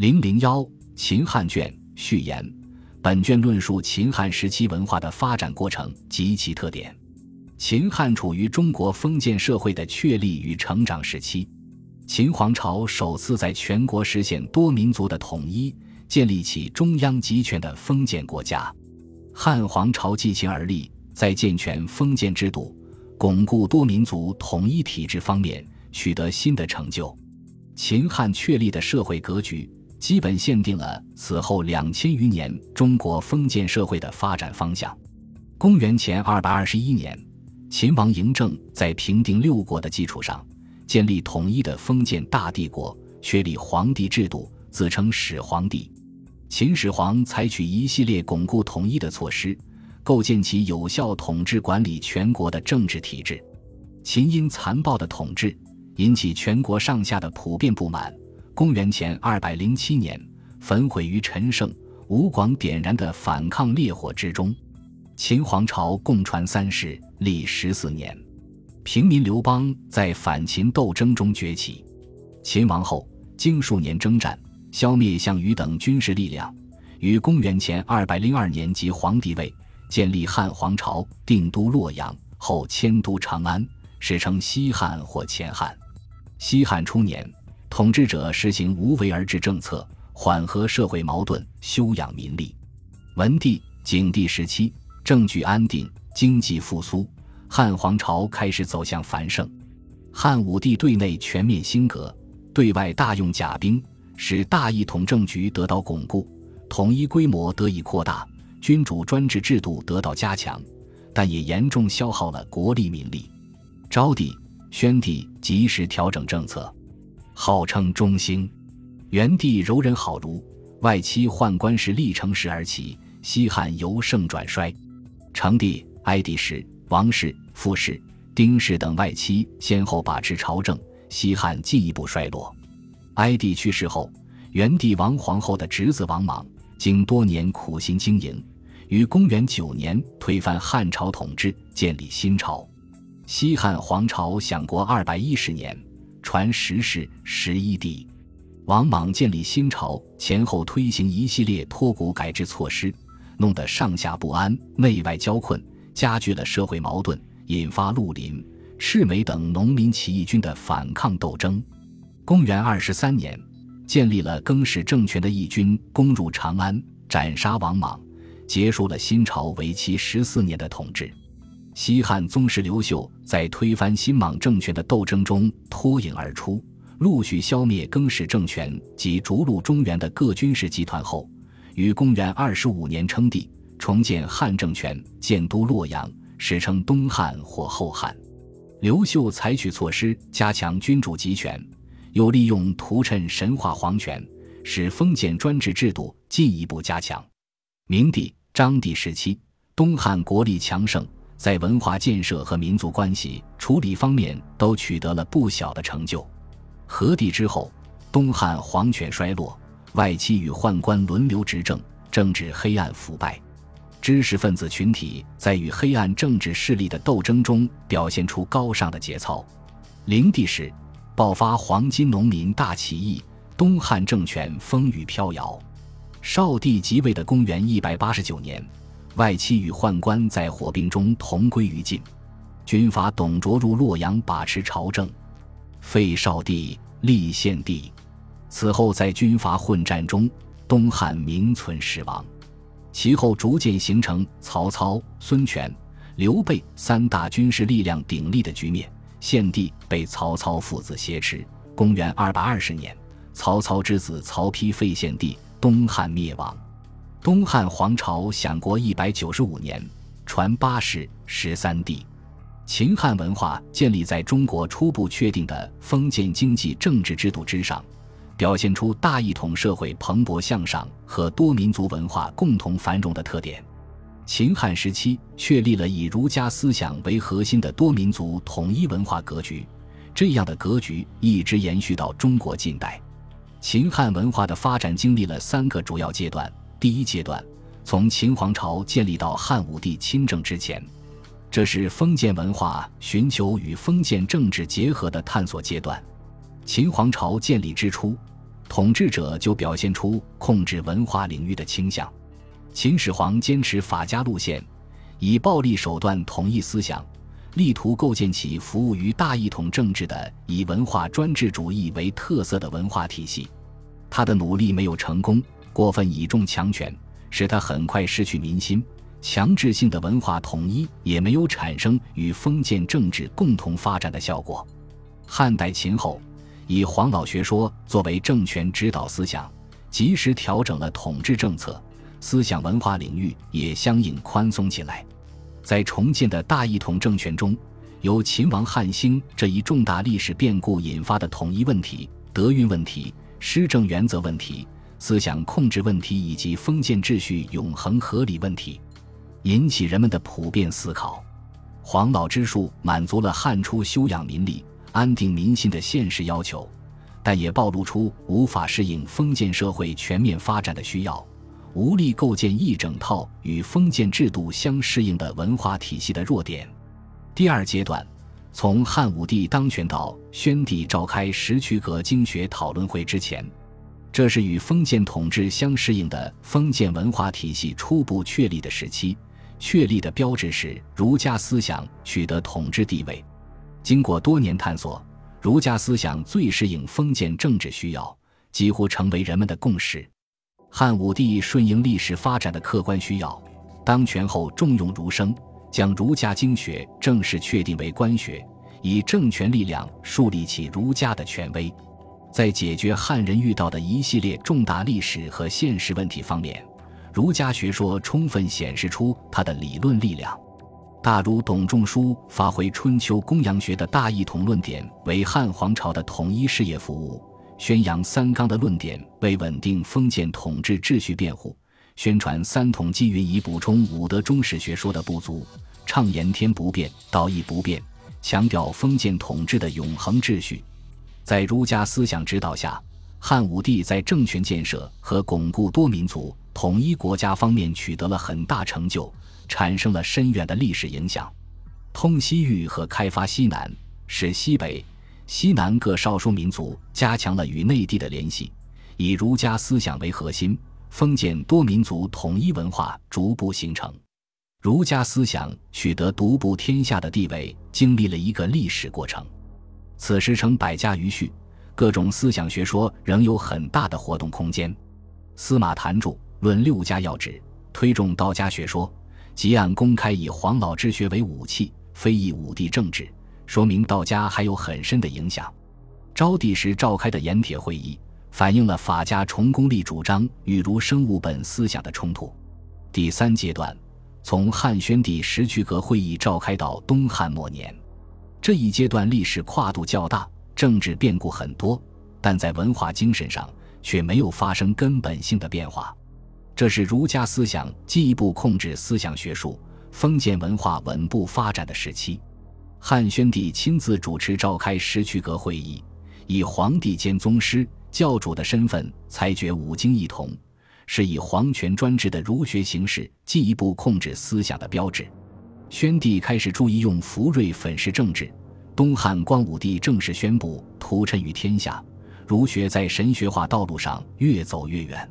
零零幺秦汉卷序言，本卷论述秦汉时期文化的发展过程及其特点。秦汉处于中国封建社会的确立与成长时期，秦皇朝首次在全国实现多民族的统一，建立起中央集权的封建国家。汉皇朝继秦而立，在健全封建制度、巩固多民族统一体制方面取得新的成就。秦汉确立的社会格局。基本限定了此后两千余年中国封建社会的发展方向。公元前二百二十一年，秦王嬴政在平定六国的基础上，建立统一的封建大帝国，确立皇帝制度，自称始皇帝。秦始皇采取一系列巩固统一的措施，构建起有效统治管理全国的政治体制。秦因残暴的统治，引起全国上下的普遍不满。公元前二百零七年，焚毁于陈胜、吴广点燃的反抗烈火之中。秦皇朝共传三世，历十四年。平民刘邦在反秦斗争中崛起。秦王后经数年征战，消灭项羽等军事力量，于公元前二百零二年即皇帝位，建立汉皇朝，定都洛阳，后迁都长安，史称西汉或前汉。西汉初年。统治者实行无为而治政策，缓和社会矛盾，休养民力。文帝、景帝时期，政局安定，经济复苏，汉皇朝开始走向繁盛。汉武帝对内全面兴革，对外大用甲兵，使大一统政局得到巩固，统一规模得以扩大，君主专制制度得到加强，但也严重消耗了国力民力。昭帝、宣帝及时调整政策。号称中兴，元帝柔仁好儒，外戚宦官是历城时而起，西汉由盛转衰。成帝、哀帝时，王氏、傅氏、丁氏等外戚先后把持朝政，西汉进一步衰落。哀帝去世后，元帝王皇后的侄子王莽，经多年苦心经营，于公元九年推翻汉朝统治，建立新朝。西汉皇朝享国二百一十年。传十世十一帝，王莽建立新朝前后推行一系列脱谷改制措施，弄得上下不安、内外交困，加剧了社会矛盾，引发绿林、赤眉等农民起义军的反抗斗争。公元二十三年，建立了更始政权的义军攻入长安，斩杀王莽，结束了新朝为期十四年的统治。西汉宗室刘秀在推翻新莽政权的斗争中脱颖而出，陆续消灭更始政权及逐鹿中原的各军事集团后，于公元二十五年称帝，重建汉政权，建都洛阳，史称东汉或后汉。刘秀采取措施加强君主集权，又利用屠谶神话皇权，使封建专制制度进一步加强。明帝、章帝时期，东汉国力强盛。在文化建设和民族关系处理方面都取得了不小的成就。和帝之后，东汉皇权衰落，外戚与宦官轮流执政，政治黑暗腐败，知识分子群体在与黑暗政治势力的斗争中表现出高尚的节操。灵帝时，爆发黄金农民大起义，东汉政权风雨飘摇。少帝即位的公元一百八十九年。外戚与宦官在火并中同归于尽，军阀董卓入洛阳把持朝政，废少帝，立献帝。此后在军阀混战中，东汉名存实亡。其后逐渐形成曹操、孙权、刘备三大军事力量鼎立的局面。献帝被曹操父子挟持。公元二百二十年，曹操之子曹丕废献帝，东汉灭亡。东汉皇朝享国一百九十五年，传八世十三帝。秦汉文化建立在中国初步确定的封建经济政治制度之上，表现出大一统社会蓬勃向上和多民族文化共同繁荣的特点。秦汉时期确立了以儒家思想为核心的多民族统一文化格局，这样的格局一直延续到中国近代。秦汉文化的发展经历了三个主要阶段。第一阶段，从秦皇朝建立到汉武帝亲政之前，这是封建文化寻求与封建政治结合的探索阶段。秦皇朝建立之初，统治者就表现出控制文化领域的倾向。秦始皇坚持法家路线，以暴力手段统一思想，力图构建起服务于大一统政治的以文化专制主义为特色的文化体系。他的努力没有成功，过分倚重强权，使他很快失去民心。强制性的文化统一也没有产生与封建政治共同发展的效果。汉代秦后，以黄老学说作为政权指导思想，及时调整了统治政策，思想文化领域也相应宽松起来。在重建的大一统政权中，由秦王汉兴这一重大历史变故引发的统一问题、德运问题、施政原则问题、思想控制问题以及封建秩序永恒合理问题。引起人们的普遍思考，黄老之术满足了汉初修养民力、安定民心的现实要求，但也暴露出无法适应封建社会全面发展的需要，无力构建一整套与封建制度相适应的文化体系的弱点。第二阶段，从汉武帝当权到宣帝召开石渠阁经学讨论会之前，这是与封建统治相适应的封建文化体系初步确立的时期。确立的标志是儒家思想取得统治地位。经过多年探索，儒家思想最适应封建政治需要，几乎成为人们的共识。汉武帝顺应历史发展的客观需要，当权后重用儒生，将儒家经学正式确定为官学，以政权力量树立起儒家的权威。在解决汉人遇到的一系列重大历史和现实问题方面。儒家学说充分显示出他的理论力量，大儒董仲舒发挥春秋公羊学的大一统论点，为汉皇朝的统一事业服务；宣扬三纲的论点，为稳定封建统治秩序辩护；宣传三统基云，以补充武德中史学说的不足；倡言天不变，道义不变，强调封建统治的永恒秩序。在儒家思想指导下，汉武帝在政权建设和巩固多民族。统一国家方面取得了很大成就，产生了深远的历史影响。通西域和开发西南，使西北、西南各少数民族加强了与内地的联系。以儒家思想为核心，封建多民族统一文化逐步形成。儒家思想取得独步天下的地位，经历了一个历史过程。此时成百家于序，各种思想学说仍有很大的活动空间。司马谈著。论六家要旨，推重道家学说，即按公开以黄老之学为武器，非议武帝政治，说明道家还有很深的影响。昭帝时召开的盐铁会议，反映了法家重功利主张与儒生物本思想的冲突。第三阶段，从汉宣帝石渠阁会议召开到东汉末年，这一阶段历史跨度较大，政治变故很多，但在文化精神上却没有发生根本性的变化。这是儒家思想进一步控制思想学术、封建文化稳步发展的时期。汉宣帝亲自主持召开石渠阁会议，以皇帝兼宗师、教主的身份裁决五经一统，是以皇权专制的儒学形式进一步控制思想的标志。宣帝开始注意用福瑞粉饰政治，东汉光武帝正式宣布屠臣于天下，儒学在神学化道路上越走越远。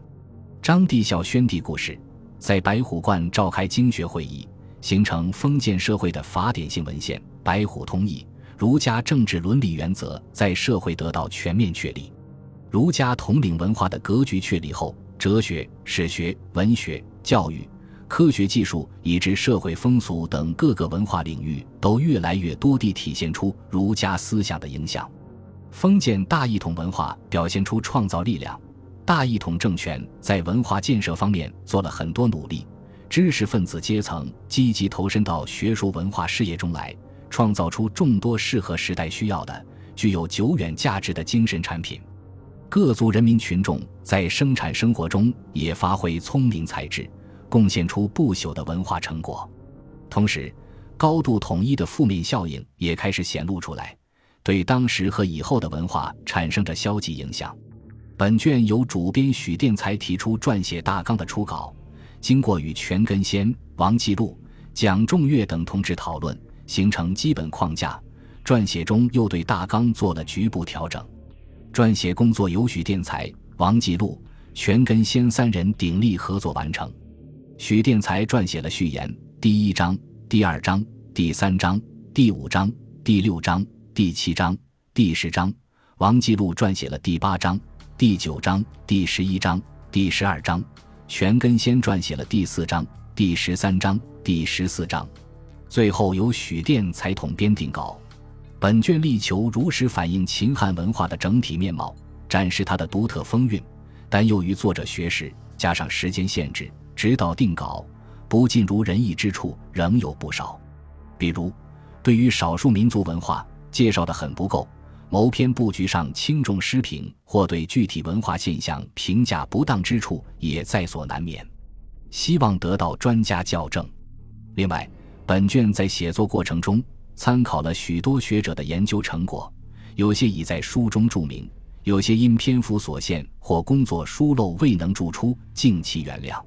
张帝效宣帝故事，在白虎观召开经学会议，形成封建社会的法典性文献《白虎通义》，儒家政治伦理原则在社会得到全面确立。儒家统领文化的格局确立后，哲学、史学、文学、教育、科学技术以至社会风俗等各个文化领域，都越来越多地体现出儒家思想的影响。封建大一统文化表现出创造力量。大一统政权在文化建设方面做了很多努力，知识分子阶层积极投身到学术文化事业中来，创造出众多适合时代需要的、具有久远价值的精神产品。各族人民群众在生产生活中也发挥聪明才智，贡献出不朽的文化成果。同时，高度统一的负面效应也开始显露出来，对当时和以后的文化产生着消极影响。本卷由主编许殿才提出撰写大纲的初稿，经过与全根先、王继禄、蒋仲岳等同志讨论，形成基本框架。撰写中又对大纲做了局部调整。撰写工作由许殿才、王继禄、全根先三人鼎力合作完成。许殿才撰写了序言，第一章、第二章、第三章、第五章、第六章、第七章、第十章；王继禄撰写了第八章、第九章、第十一章、第十二章；全根先撰写了第四章、第十三章、第十四章。最后由许殿才统编定稿。本卷力求如实反映秦汉文化的整体面貌，展示它的独特风韵，但由于作者学识加上时间限制。直到定稿，不尽如人意之处仍有不少。比如，对于少数民族文化介绍的很不够，谋篇布局上轻重失平，或对具体文化现象评价不当之处也在所难免。希望得到专家校正。另外，本卷在写作过程中参考了许多学者的研究成果，有些已在书中注明，有些因篇幅所限或工作疏漏未能注出，敬请原谅。